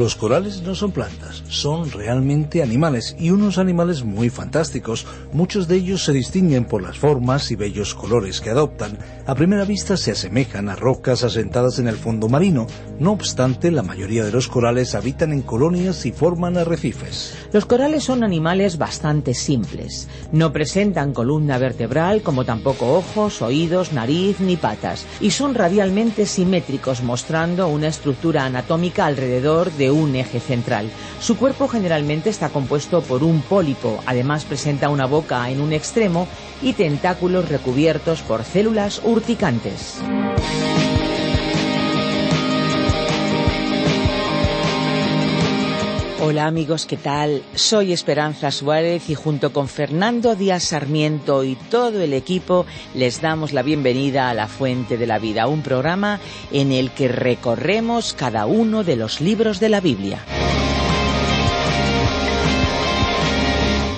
Los corales no son plantas, son realmente animales y unos animales muy fantásticos. Muchos de ellos se distinguen por las formas y bellos colores que adoptan. A primera vista se asemejan a rocas asentadas en el fondo marino. No obstante, la mayoría de los corales habitan en colonias y forman arrecifes. Los corales son animales bastante simples. No presentan columna vertebral como tampoco ojos, oídos, nariz ni patas y son radialmente simétricos mostrando una estructura anatómica alrededor de un eje central. Su cuerpo generalmente está compuesto por un pólipo, además presenta una boca en un extremo y tentáculos recubiertos por células urticantes. Hola amigos, ¿qué tal? Soy Esperanza Suárez y junto con Fernando Díaz Sarmiento y todo el equipo les damos la bienvenida a La Fuente de la Vida, un programa en el que recorremos cada uno de los libros de la Biblia.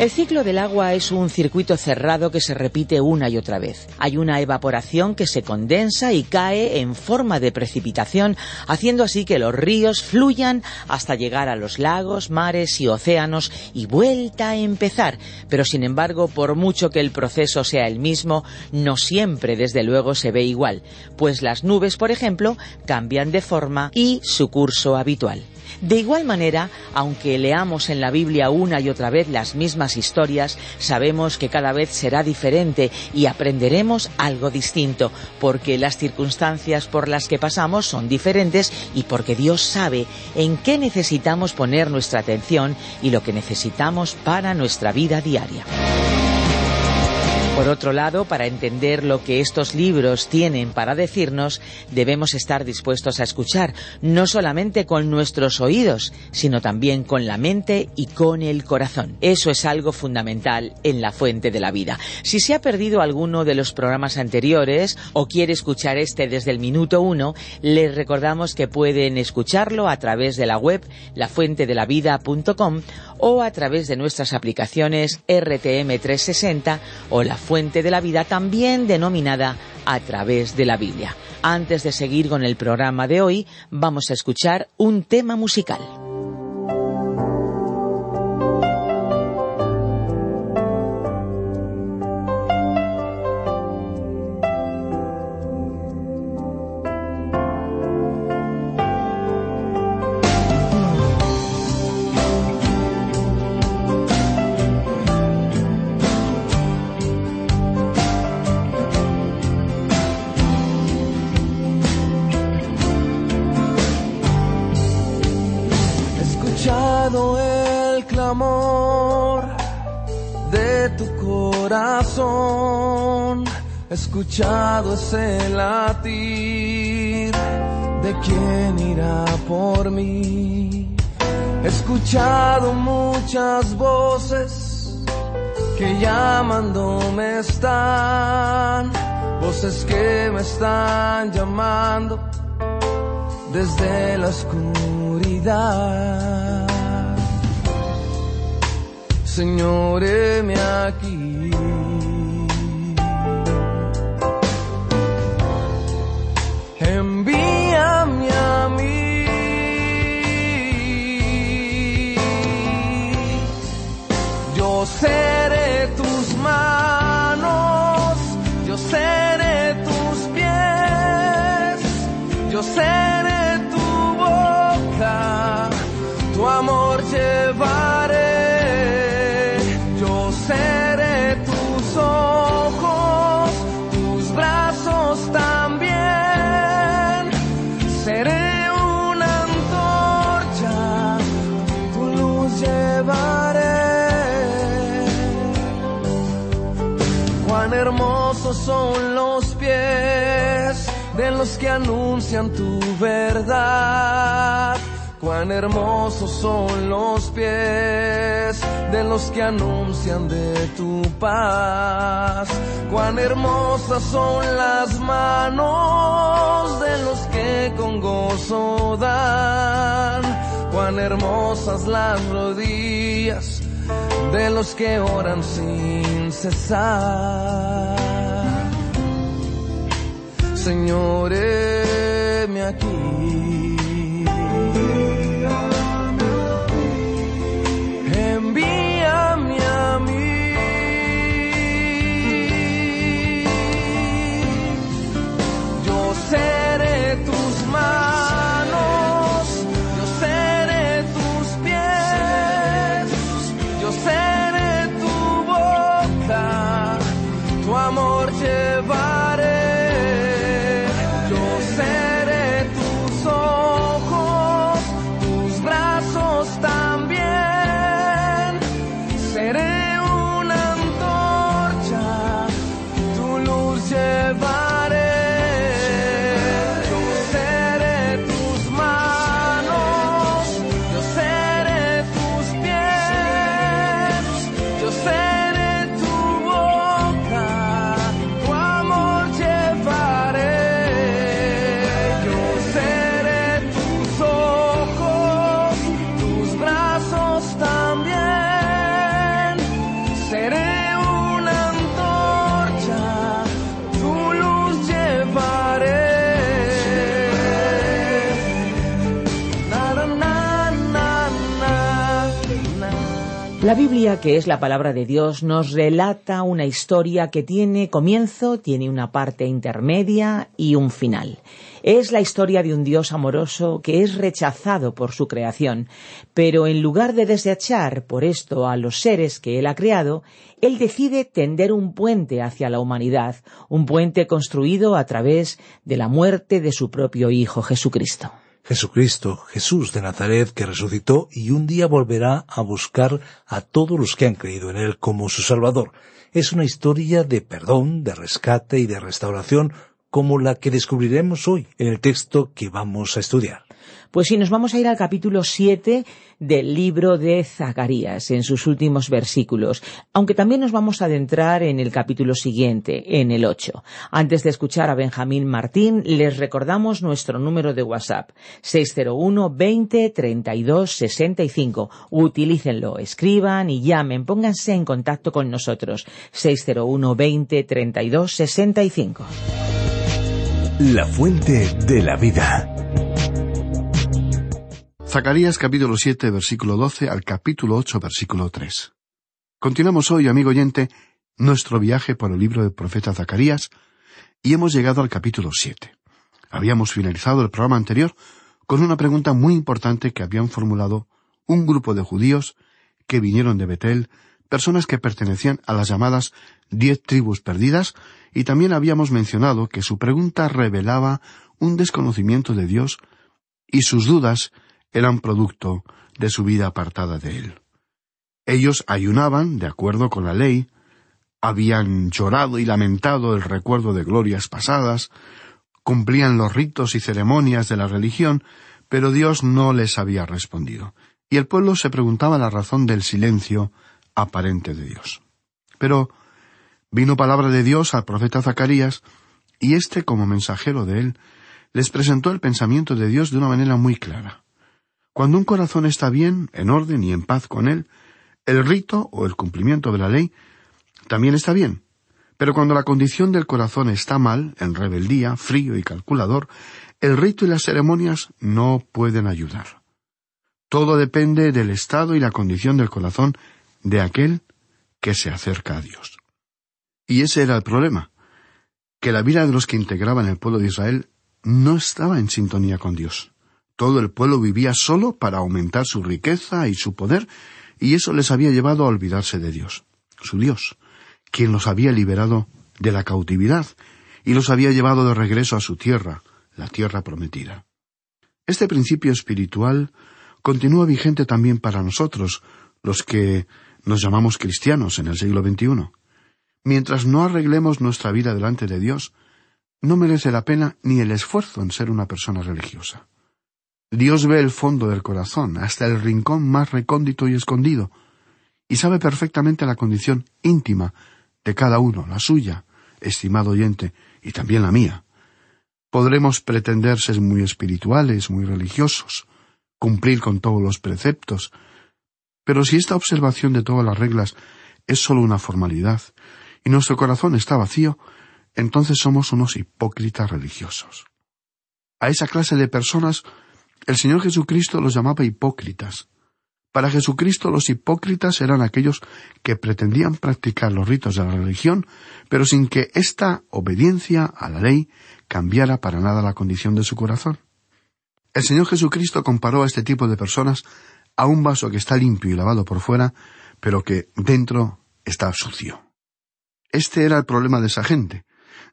El ciclo del agua es un circuito cerrado que se repite una y otra vez. Hay una evaporación que se condensa y cae en forma de precipitación, haciendo así que los ríos fluyan hasta llegar a los lagos, mares y océanos y vuelta a empezar. Pero sin embargo, por mucho que el proceso sea el mismo, no siempre desde luego se ve igual, pues las nubes, por ejemplo, cambian de forma y su curso habitual. De igual manera, aunque leamos en la Biblia una y otra vez las mismas historias, sabemos que cada vez será diferente y aprenderemos algo distinto, porque las circunstancias por las que pasamos son diferentes y porque Dios sabe en qué necesitamos poner nuestra atención y lo que necesitamos para nuestra vida diaria. Por otro lado, para entender lo que estos libros tienen para decirnos, debemos estar dispuestos a escuchar, no solamente con nuestros oídos, sino también con la mente y con el corazón. Eso es algo fundamental en la fuente de la vida. Si se ha perdido alguno de los programas anteriores o quiere escuchar este desde el minuto uno, les recordamos que pueden escucharlo a través de la web lafuentedelavida.com o a través de nuestras aplicaciones RTM360 o la fuente de la vida, también denominada a través de la Biblia. Antes de seguir con el programa de hoy, vamos a escuchar un tema musical. Tu corazón, he escuchado ese latir de quien irá por mí. He escuchado muchas voces que llamándome están, voces que me están llamando desde la oscuridad. Señor, heme aquí. Envíame a mí. Yo seré tus manos, yo seré tus pies, yo seré tu boca, tu amor llevaré, que anuncian tu verdad. Cuán hermosos son los pies de los que anuncian de tu paz. Cuán hermosas son las manos de los que con gozo dan. Cuán hermosas las rodillas de los que oran sin cesar. Señor, me aquí. La Biblia, que es la palabra de Dios, nos relata una historia que tiene comienzo, tiene una parte intermedia y un final. Es la historia de un Dios amoroso que es rechazado por su creación, pero en lugar de desechar por esto a los seres que Él ha creado, Él decide tender un puente hacia la humanidad, un puente construido a través de la muerte de su propio Hijo Jesucristo. Jesucristo, Jesús de Nazaret, que resucitó y un día volverá a buscar a todos los que han creído en Él como su Salvador. Es una historia de perdón, de rescate y de restauración como la que descubriremos hoy en el texto que vamos a estudiar. Pues sí, nos vamos a ir al capítulo 7 del libro de Zacarías, en sus últimos versículos, aunque también nos vamos a adentrar en el capítulo siguiente, en el 8. Antes de escuchar a Benjamín Martín, les recordamos nuestro número de WhatsApp, 601 20 32 65. Utilícenlo, escriban y llamen, pónganse en contacto con nosotros, 601 20 32 65. La fuente de la vida. Zacarías capítulo 7 versículo 12 al capítulo 8 versículo 3. Continuamos hoy, amigo oyente, nuestro viaje por el libro del profeta Zacarías y hemos llegado al capítulo 7. Habíamos finalizado el programa anterior con una pregunta muy importante que habían formulado un grupo de judíos que vinieron de Betel, personas que pertenecían a las llamadas diez tribus perdidas, y también habíamos mencionado que su pregunta revelaba un desconocimiento de Dios y sus dudas eran producto de su vida apartada de Él. Ellos ayunaban, de acuerdo con la ley, habían llorado y lamentado el recuerdo de glorias pasadas, cumplían los ritos y ceremonias de la religión, pero Dios no les había respondido, y el pueblo se preguntaba la razón del silencio aparente de Dios. Pero vino palabra de Dios al profeta Zacarías, y éste, como mensajero de él, les presentó el pensamiento de Dios de una manera muy clara. Cuando un corazón está bien, en orden y en paz con él, el rito o el cumplimiento de la ley también está bien. Pero cuando la condición del corazón está mal, en rebeldía, frío y calculador, el rito y las ceremonias no pueden ayudar. Todo depende del estado y la condición del corazón de aquel que se acerca a Dios. Y ese era el problema, que la vida de los que integraban el pueblo de Israel no estaba en sintonía con Dios. Todo el pueblo vivía solo para aumentar su riqueza y su poder, y eso les había llevado a olvidarse de Dios, su Dios, quien los había liberado de la cautividad y los había llevado de regreso a su tierra, la tierra prometida. Este principio espiritual continúa vigente también para nosotros, los que nos llamamos cristianos en el siglo XXI. Mientras no arreglemos nuestra vida delante de Dios, no merece la pena ni el esfuerzo en ser una persona religiosa. Dios ve el fondo del corazón, hasta el rincón más recóndito y escondido, y sabe perfectamente la condición íntima de cada uno, la suya, estimado oyente, y también la mía. Podremos pretender ser muy espirituales, muy religiosos, cumplir con todos los preceptos, pero si esta observación de todas las reglas es sólo una formalidad, y nuestro corazón está vacío, entonces somos unos hipócritas religiosos. A esa clase de personas el Señor Jesucristo los llamaba hipócritas. Para Jesucristo los hipócritas eran aquellos que pretendían practicar los ritos de la religión, pero sin que esta obediencia a la ley cambiara para nada la condición de su corazón. El Señor Jesucristo comparó a este tipo de personas a un vaso que está limpio y lavado por fuera, pero que dentro está sucio. Este era el problema de esa gente.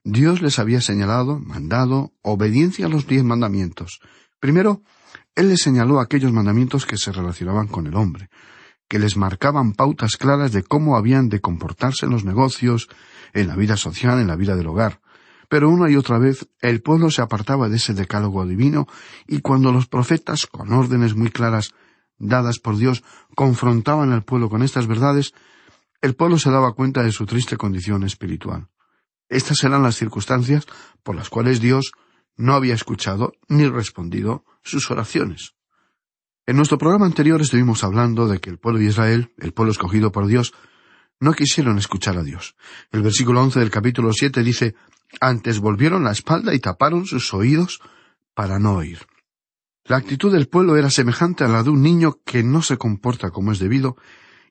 Dios les había señalado, mandado, obediencia a los diez mandamientos. Primero, Él les señaló aquellos mandamientos que se relacionaban con el hombre, que les marcaban pautas claras de cómo habían de comportarse en los negocios, en la vida social, en la vida del hogar. Pero una y otra vez el pueblo se apartaba de ese decálogo divino y cuando los profetas, con órdenes muy claras dadas por Dios, confrontaban al pueblo con estas verdades, el pueblo se daba cuenta de su triste condición espiritual. Estas eran las circunstancias por las cuales Dios no había escuchado ni respondido sus oraciones. En nuestro programa anterior estuvimos hablando de que el pueblo de Israel, el pueblo escogido por Dios, no quisieron escuchar a Dios. El versículo once del capítulo siete dice antes volvieron la espalda y taparon sus oídos para no oír. La actitud del pueblo era semejante a la de un niño que no se comporta como es debido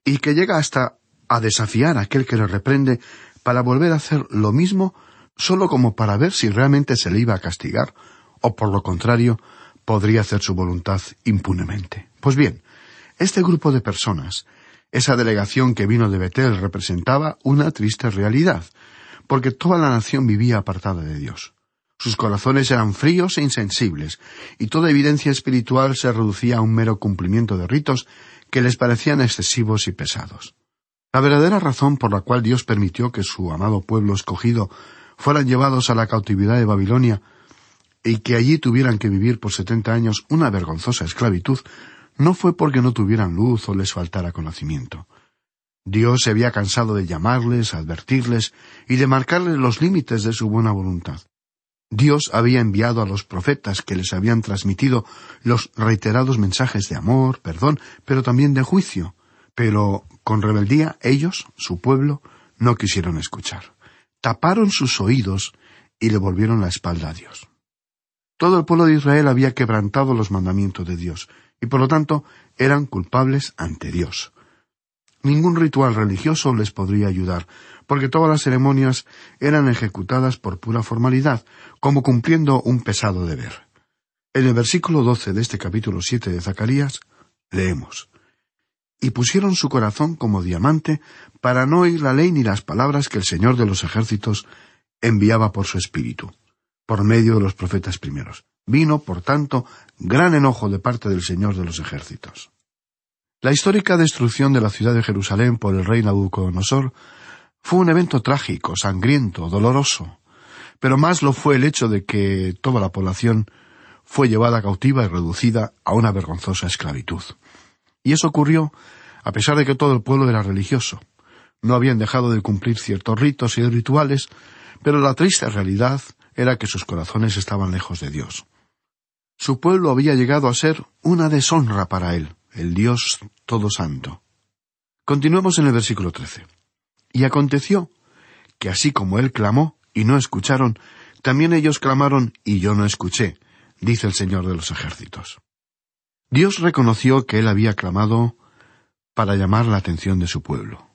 y que llega hasta a desafiar a aquel que le reprende para volver a hacer lo mismo solo como para ver si realmente se le iba a castigar o por lo contrario podría hacer su voluntad impunemente. Pues bien, este grupo de personas, esa delegación que vino de Betel representaba una triste realidad, porque toda la nación vivía apartada de Dios. Sus corazones eran fríos e insensibles, y toda evidencia espiritual se reducía a un mero cumplimiento de ritos que les parecían excesivos y pesados. La verdadera razón por la cual Dios permitió que su amado pueblo escogido fueran llevados a la cautividad de Babilonia y que allí tuvieran que vivir por setenta años una vergonzosa esclavitud, no fue porque no tuvieran luz o les faltara conocimiento. Dios se había cansado de llamarles, advertirles y de marcarles los límites de su buena voluntad. Dios había enviado a los profetas que les habían transmitido los reiterados mensajes de amor, perdón, pero también de juicio. Pero con rebeldía ellos, su pueblo, no quisieron escuchar. Taparon sus oídos y le volvieron la espalda a Dios. Todo el pueblo de Israel había quebrantado los mandamientos de Dios, y por lo tanto eran culpables ante Dios. Ningún ritual religioso les podría ayudar, porque todas las ceremonias eran ejecutadas por pura formalidad, como cumpliendo un pesado deber. En el versículo doce de este capítulo siete de Zacarías, leemos Y pusieron su corazón como diamante para no oír la ley ni las palabras que el Señor de los ejércitos enviaba por su espíritu, por medio de los profetas primeros. Vino, por tanto, gran enojo de parte del Señor de los ejércitos. La histórica destrucción de la ciudad de Jerusalén por el rey Nabucodonosor fue un evento trágico, sangriento, doloroso, pero más lo fue el hecho de que toda la población fue llevada cautiva y reducida a una vergonzosa esclavitud. Y eso ocurrió a pesar de que todo el pueblo era religioso. No habían dejado de cumplir ciertos ritos y rituales, pero la triste realidad era que sus corazones estaban lejos de Dios. Su pueblo había llegado a ser una deshonra para él el Dios Todo Santo. Continuemos en el versículo trece. Y aconteció que así como él clamó y no escucharon, también ellos clamaron y yo no escuché, dice el Señor de los ejércitos. Dios reconoció que él había clamado para llamar la atención de su pueblo,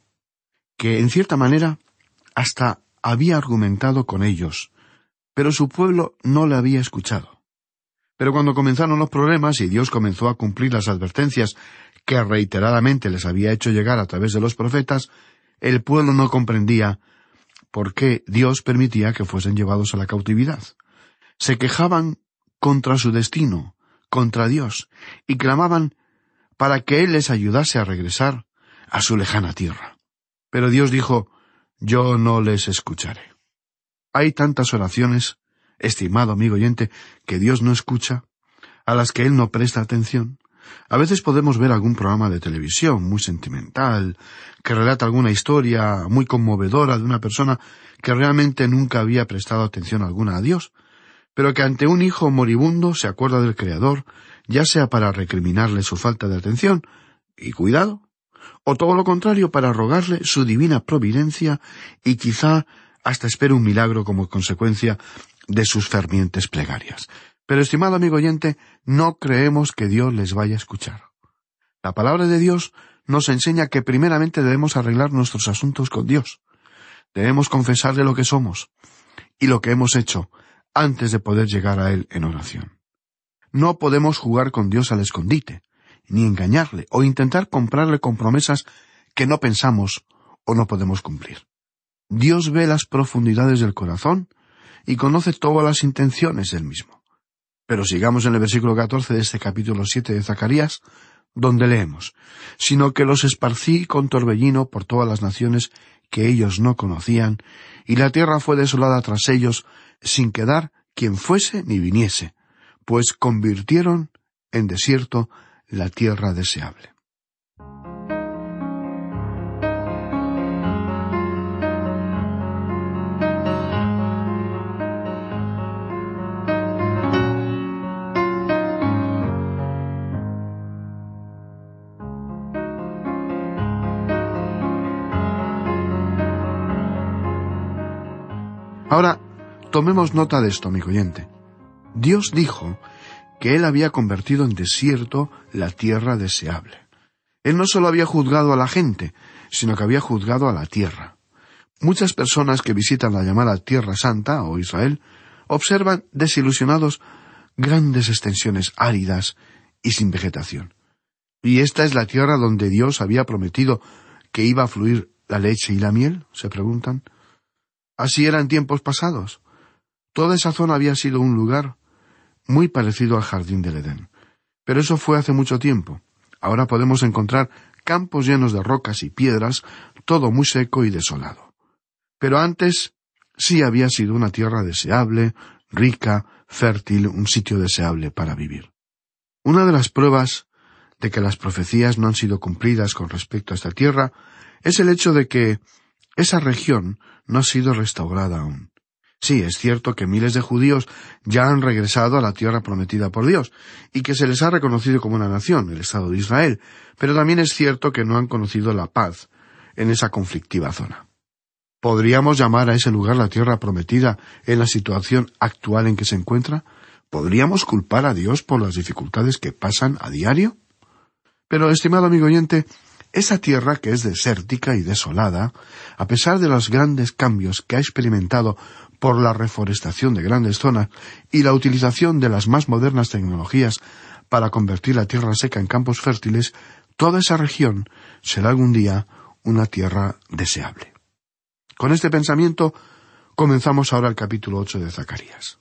que en cierta manera hasta había argumentado con ellos, pero su pueblo no le había escuchado. Pero cuando comenzaron los problemas y Dios comenzó a cumplir las advertencias que reiteradamente les había hecho llegar a través de los profetas, el pueblo no comprendía por qué Dios permitía que fuesen llevados a la cautividad. Se quejaban contra su destino, contra Dios, y clamaban para que Él les ayudase a regresar a su lejana tierra. Pero Dios dijo, Yo no les escucharé. Hay tantas oraciones estimado amigo oyente, que Dios no escucha, a las que Él no presta atención. A veces podemos ver algún programa de televisión muy sentimental, que relata alguna historia muy conmovedora de una persona que realmente nunca había prestado atención alguna a Dios, pero que ante un hijo moribundo se acuerda del Creador, ya sea para recriminarle su falta de atención, y cuidado, o todo lo contrario para rogarle su divina providencia y quizá hasta espere un milagro como consecuencia de sus fervientes plegarias. Pero, estimado amigo oyente, no creemos que Dios les vaya a escuchar. La palabra de Dios nos enseña que primeramente debemos arreglar nuestros asuntos con Dios. Debemos confesarle lo que somos y lo que hemos hecho antes de poder llegar a Él en oración. No podemos jugar con Dios al escondite, ni engañarle o intentar comprarle con promesas que no pensamos o no podemos cumplir. Dios ve las profundidades del corazón y conoce todas las intenciones del mismo. Pero sigamos en el versículo 14 de este capítulo 7 de Zacarías, donde leemos, sino que los esparcí con torbellino por todas las naciones que ellos no conocían, y la tierra fue desolada tras ellos, sin quedar quien fuese ni viniese, pues convirtieron en desierto la tierra deseable. Tomemos nota de esto, amigo oyente. Dios dijo que Él había convertido en desierto la tierra deseable. Él no solo había juzgado a la gente, sino que había juzgado a la tierra. Muchas personas que visitan la llamada Tierra Santa o Israel observan desilusionados grandes extensiones áridas y sin vegetación. ¿Y esta es la tierra donde Dios había prometido que iba a fluir la leche y la miel? se preguntan. Así era en tiempos pasados. Toda esa zona había sido un lugar muy parecido al jardín del Edén. Pero eso fue hace mucho tiempo. Ahora podemos encontrar campos llenos de rocas y piedras, todo muy seco y desolado. Pero antes sí había sido una tierra deseable, rica, fértil, un sitio deseable para vivir. Una de las pruebas de que las profecías no han sido cumplidas con respecto a esta tierra es el hecho de que esa región no ha sido restaurada aún. Sí, es cierto que miles de judíos ya han regresado a la tierra prometida por Dios, y que se les ha reconocido como una nación, el Estado de Israel, pero también es cierto que no han conocido la paz en esa conflictiva zona. ¿Podríamos llamar a ese lugar la tierra prometida en la situación actual en que se encuentra? ¿Podríamos culpar a Dios por las dificultades que pasan a diario? Pero, estimado amigo oyente, esa tierra que es desértica y desolada, a pesar de los grandes cambios que ha experimentado por la reforestación de grandes zonas y la utilización de las más modernas tecnologías para convertir la tierra seca en campos fértiles, toda esa región será algún día una tierra deseable. Con este pensamiento comenzamos ahora el capítulo ocho de Zacarías.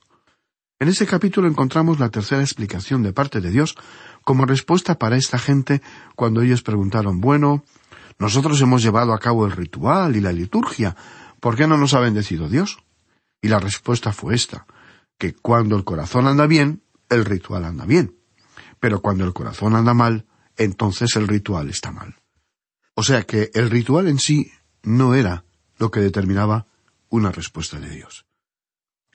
En este capítulo encontramos la tercera explicación de parte de Dios como respuesta para esta gente cuando ellos preguntaron Bueno, nosotros hemos llevado a cabo el ritual y la liturgia, ¿por qué no nos ha bendecido Dios? Y la respuesta fue esta, que cuando el corazón anda bien, el ritual anda bien. Pero cuando el corazón anda mal, entonces el ritual está mal. O sea que el ritual en sí no era lo que determinaba una respuesta de Dios.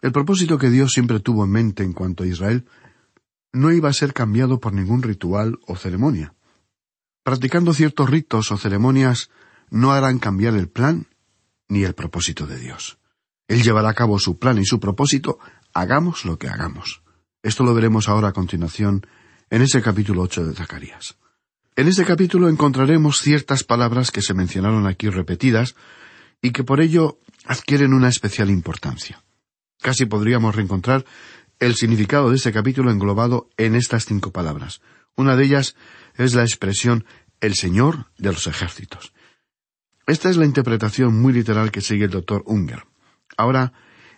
El propósito que Dios siempre tuvo en mente en cuanto a Israel no iba a ser cambiado por ningún ritual o ceremonia. Practicando ciertos ritos o ceremonias no harán cambiar el plan ni el propósito de Dios. Él llevará a cabo su plan y su propósito, hagamos lo que hagamos. Esto lo veremos ahora a continuación en ese capítulo ocho de Zacarías. En este capítulo encontraremos ciertas palabras que se mencionaron aquí repetidas y que por ello adquieren una especial importancia. Casi podríamos reencontrar el significado de este capítulo englobado en estas cinco palabras. Una de ellas es la expresión el Señor de los ejércitos. Esta es la interpretación muy literal que sigue el doctor Unger. Ahora,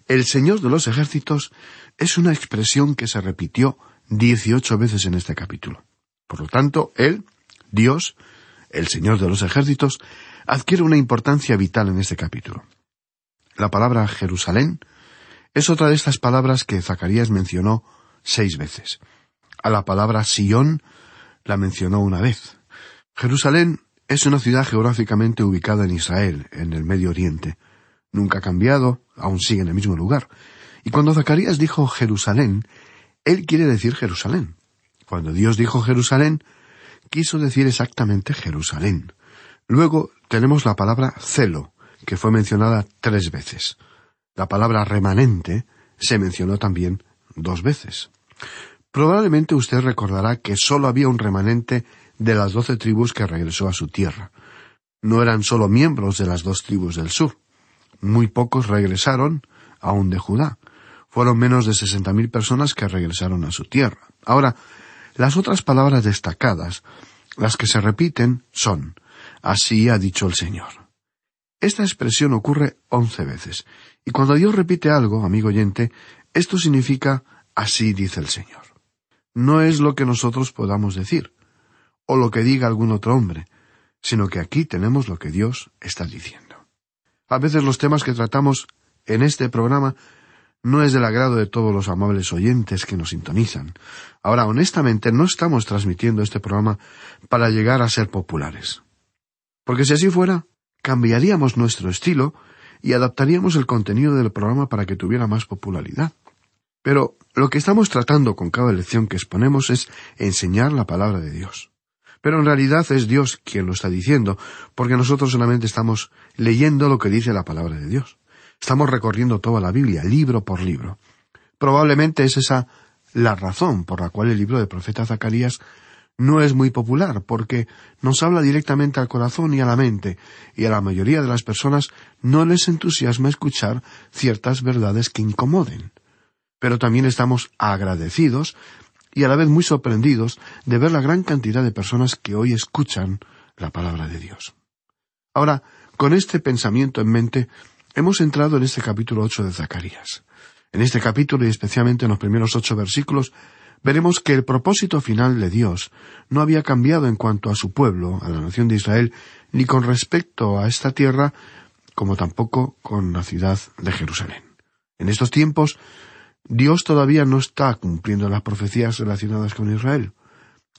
el Señor de los ejércitos es una expresión que se repitió dieciocho veces en este capítulo. Por lo tanto, Él, Dios, el Señor de los ejércitos, adquiere una importancia vital en este capítulo. La palabra Jerusalén Es otra de estas palabras que Zacarías mencionó seis veces. A la palabra Sion la mencionó una vez. Jerusalén es una ciudad geográficamente ubicada en Israel, en el Medio Oriente. Nunca ha cambiado, aún sigue en el mismo lugar. Y cuando Zacarías dijo Jerusalén, él quiere decir Jerusalén. Cuando Dios dijo Jerusalén, quiso decir exactamente Jerusalén. Luego tenemos la palabra celo, que fue mencionada tres veces. La palabra remanente se mencionó también dos veces. Probablemente usted recordará que sólo había un remanente de las doce tribus que regresó a su tierra. No eran sólo miembros de las dos tribus del sur. Muy pocos regresaron, aun de Judá. Fueron menos de sesenta mil personas que regresaron a su tierra. Ahora, las otras palabras destacadas, las que se repiten, son Así ha dicho el Señor. Esta expresión ocurre once veces, y cuando Dios repite algo, amigo oyente, esto significa Así dice el Señor. No es lo que nosotros podamos decir, o lo que diga algún otro hombre, sino que aquí tenemos lo que Dios está diciendo. A veces los temas que tratamos en este programa no es del agrado de todos los amables oyentes que nos sintonizan. Ahora, honestamente, no estamos transmitiendo este programa para llegar a ser populares. Porque si así fuera, cambiaríamos nuestro estilo y adaptaríamos el contenido del programa para que tuviera más popularidad. Pero lo que estamos tratando con cada lección que exponemos es enseñar la palabra de Dios. Pero en realidad es Dios quien lo está diciendo, porque nosotros solamente estamos leyendo lo que dice la palabra de Dios. Estamos recorriendo toda la Biblia, libro por libro. Probablemente es esa la razón por la cual el libro del profeta Zacarías no es muy popular, porque nos habla directamente al corazón y a la mente, y a la mayoría de las personas no les entusiasma escuchar ciertas verdades que incomoden. Pero también estamos agradecidos y a la vez muy sorprendidos de ver la gran cantidad de personas que hoy escuchan la palabra de Dios. Ahora, con este pensamiento en mente, Hemos entrado en este capítulo ocho de Zacarías. En este capítulo y especialmente en los primeros ocho versículos veremos que el propósito final de Dios no había cambiado en cuanto a su pueblo, a la nación de Israel, ni con respecto a esta tierra, como tampoco con la ciudad de Jerusalén. En estos tiempos, Dios todavía no está cumpliendo las profecías relacionadas con Israel.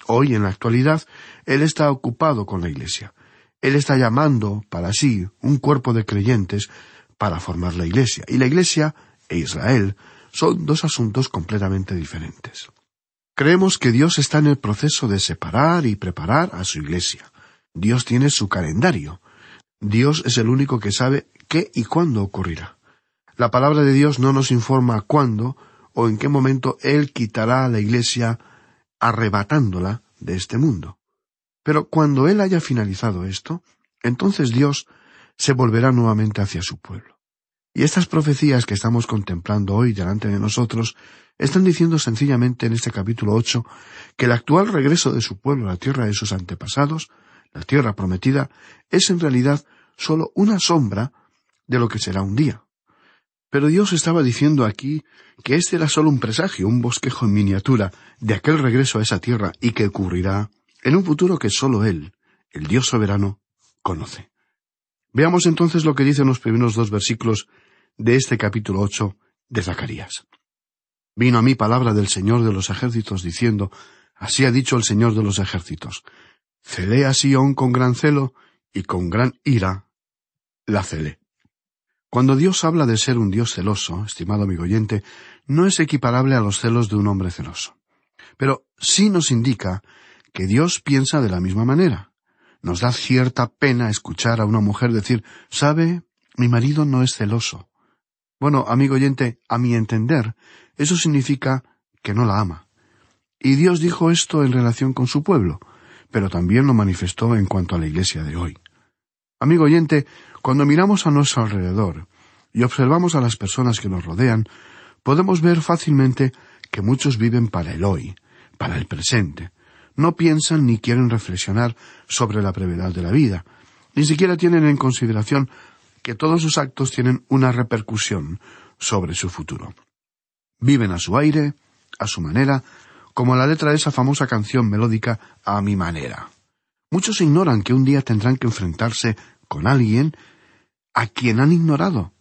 Hoy, en la actualidad, Él está ocupado con la Iglesia. Él está llamando para sí un cuerpo de creyentes para formar la Iglesia. Y la Iglesia e Israel son dos asuntos completamente diferentes. Creemos que Dios está en el proceso de separar y preparar a su Iglesia. Dios tiene su calendario. Dios es el único que sabe qué y cuándo ocurrirá. La palabra de Dios no nos informa cuándo o en qué momento Él quitará a la Iglesia arrebatándola de este mundo. Pero cuando Él haya finalizado esto, entonces Dios se volverá nuevamente hacia su pueblo. Y estas profecías que estamos contemplando hoy delante de nosotros están diciendo sencillamente en este capítulo ocho que el actual regreso de su pueblo a la tierra de sus antepasados, la tierra prometida, es en realidad sólo una sombra de lo que será un día. Pero Dios estaba diciendo aquí que este era sólo un presagio, un bosquejo en miniatura de aquel regreso a esa tierra y que ocurrirá en un futuro que sólo Él, el Dios soberano, conoce. Veamos entonces lo que dicen los primeros dos versículos de este capítulo ocho de Zacarías. Vino a mí palabra del Señor de los ejércitos diciendo, Así ha dicho el Señor de los ejércitos, celé a Sión con gran celo y con gran ira la celé. Cuando Dios habla de ser un Dios celoso, estimado amigo oyente, no es equiparable a los celos de un hombre celoso. Pero sí nos indica que Dios piensa de la misma manera. Nos da cierta pena escuchar a una mujer decir, ¿sabe? Mi marido no es celoso. Bueno, amigo oyente, a mi entender, eso significa que no la ama. Y Dios dijo esto en relación con su pueblo, pero también lo manifestó en cuanto a la iglesia de hoy. Amigo oyente, cuando miramos a nuestro alrededor y observamos a las personas que nos rodean, podemos ver fácilmente que muchos viven para el hoy, para el presente, no piensan ni quieren reflexionar sobre la brevedad de la vida, ni siquiera tienen en consideración que todos sus actos tienen una repercusión sobre su futuro. Viven a su aire, a su manera, como la letra de esa famosa canción melódica A mi manera. Muchos ignoran que un día tendrán que enfrentarse con alguien a quien han ignorado,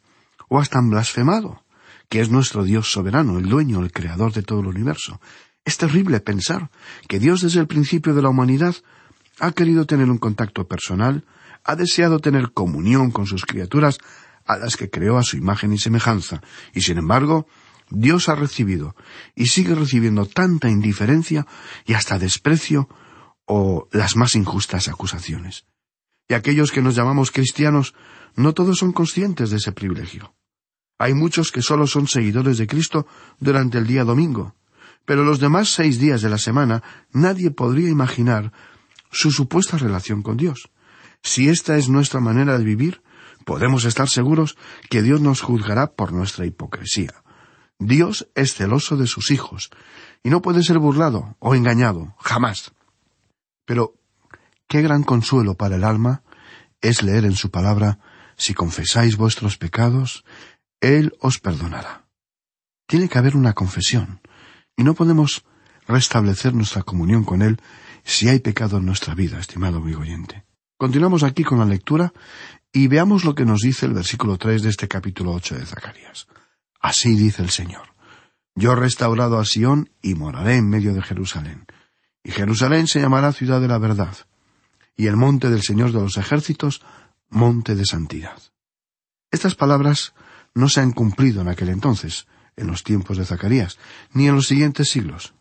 o hasta han blasfemado, que es nuestro Dios soberano, el dueño, el creador de todo el universo. Es terrible pensar que Dios desde el principio de la humanidad ha querido tener un contacto personal, ha deseado tener comunión con sus criaturas, a las que creó a su imagen y semejanza, y sin embargo, Dios ha recibido y sigue recibiendo tanta indiferencia y hasta desprecio o las más injustas acusaciones. Y aquellos que nos llamamos cristianos, no todos son conscientes de ese privilegio. Hay muchos que solo son seguidores de Cristo durante el día domingo, pero los demás seis días de la semana nadie podría imaginar su supuesta relación con Dios. Si esta es nuestra manera de vivir, podemos estar seguros que Dios nos juzgará por nuestra hipocresía. Dios es celoso de sus hijos, y no puede ser burlado o engañado, jamás. Pero qué gran consuelo para el alma es leer en su palabra, si confesáis vuestros pecados, Él os perdonará. Tiene que haber una confesión, y no podemos restablecer nuestra comunión con Él si hay pecado en nuestra vida, estimado amigo oyente. Continuamos aquí con la lectura y veamos lo que nos dice el versículo tres de este capítulo ocho de Zacarías. Así dice el Señor. Yo he restaurado a Sión y moraré en medio de Jerusalén. Y Jerusalén se llamará ciudad de la verdad, y el monte del Señor de los ejércitos, monte de santidad. Estas palabras no se han cumplido en aquel entonces, en los tiempos de Zacarías, ni en los siguientes siglos.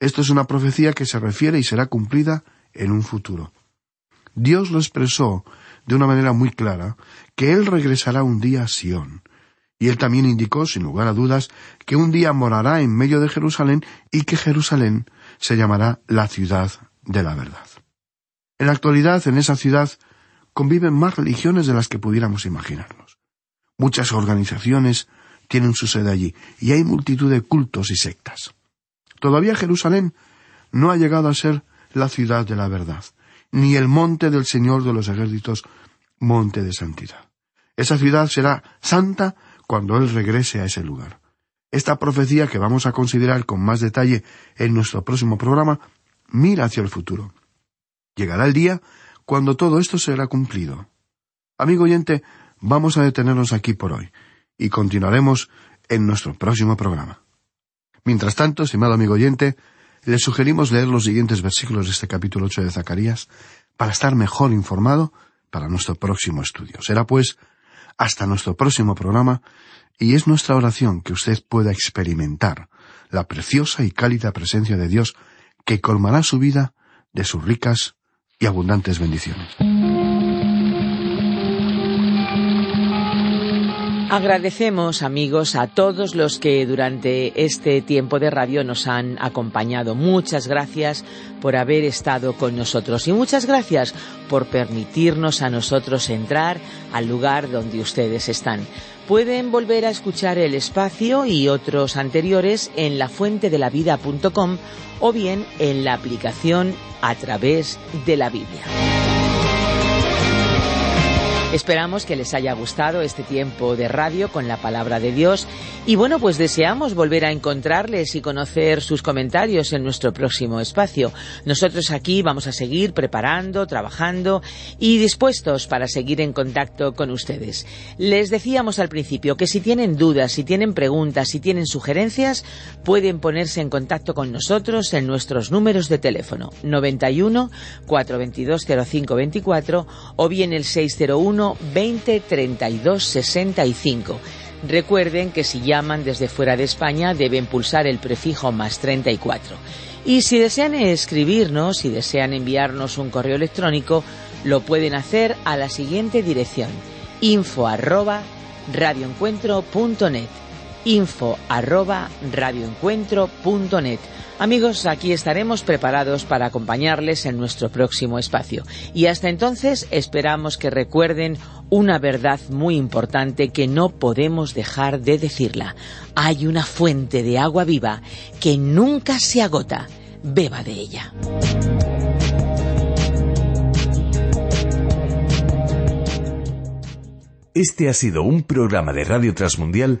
Esto es una profecía que se refiere y será cumplida en un futuro. Dios lo expresó de una manera muy clara que Él regresará un día a Sión. Y Él también indicó, sin lugar a dudas, que un día morará en medio de Jerusalén y que Jerusalén se llamará la ciudad de la verdad. En la actualidad, en esa ciudad, conviven más religiones de las que pudiéramos imaginarnos. Muchas organizaciones tienen su sede allí, y hay multitud de cultos y sectas. Todavía Jerusalén no ha llegado a ser la ciudad de la verdad ni el monte del Señor de los ejércitos, monte de santidad. Esa ciudad será santa cuando Él regrese a ese lugar. Esta profecía que vamos a considerar con más detalle en nuestro próximo programa mira hacia el futuro. Llegará el día cuando todo esto será cumplido. Amigo oyente, vamos a detenernos aquí por hoy y continuaremos en nuestro próximo programa. Mientras tanto, estimado amigo oyente, le sugerimos leer los siguientes versículos de este capítulo ocho de Zacarías para estar mejor informado para nuestro próximo estudio. Será pues hasta nuestro próximo programa y es nuestra oración que usted pueda experimentar la preciosa y cálida presencia de Dios que colmará su vida de sus ricas y abundantes bendiciones. Agradecemos, amigos, a todos los que durante este tiempo de radio nos han acompañado. Muchas gracias por haber estado con nosotros y muchas gracias por permitirnos a nosotros entrar al lugar donde ustedes están. Pueden volver a escuchar el espacio y otros anteriores en lafuentedelavida.com o bien en la aplicación a través de la Biblia. Esperamos que les haya gustado este tiempo de radio con la palabra de Dios y bueno, pues deseamos volver a encontrarles y conocer sus comentarios en nuestro próximo espacio. Nosotros aquí vamos a seguir preparando, trabajando y dispuestos para seguir en contacto con ustedes. Les decíamos al principio que si tienen dudas, si tienen preguntas, si tienen sugerencias, pueden ponerse en contacto con nosotros en nuestros números de teléfono 91 422 0524 o bien el 601 20 32 65. Recuerden que si llaman desde fuera de España deben pulsar el prefijo más 34. Y si desean escribirnos, si desean enviarnos un correo electrónico, lo pueden hacer a la siguiente dirección info arroba radioencuentro.net info arroba radioencuentro.net Amigos, aquí estaremos preparados para acompañarles en nuestro próximo espacio. Y hasta entonces esperamos que recuerden una verdad muy importante que no podemos dejar de decirla. Hay una fuente de agua viva que nunca se agota. Beba de ella. Este ha sido un programa de Radio Transmundial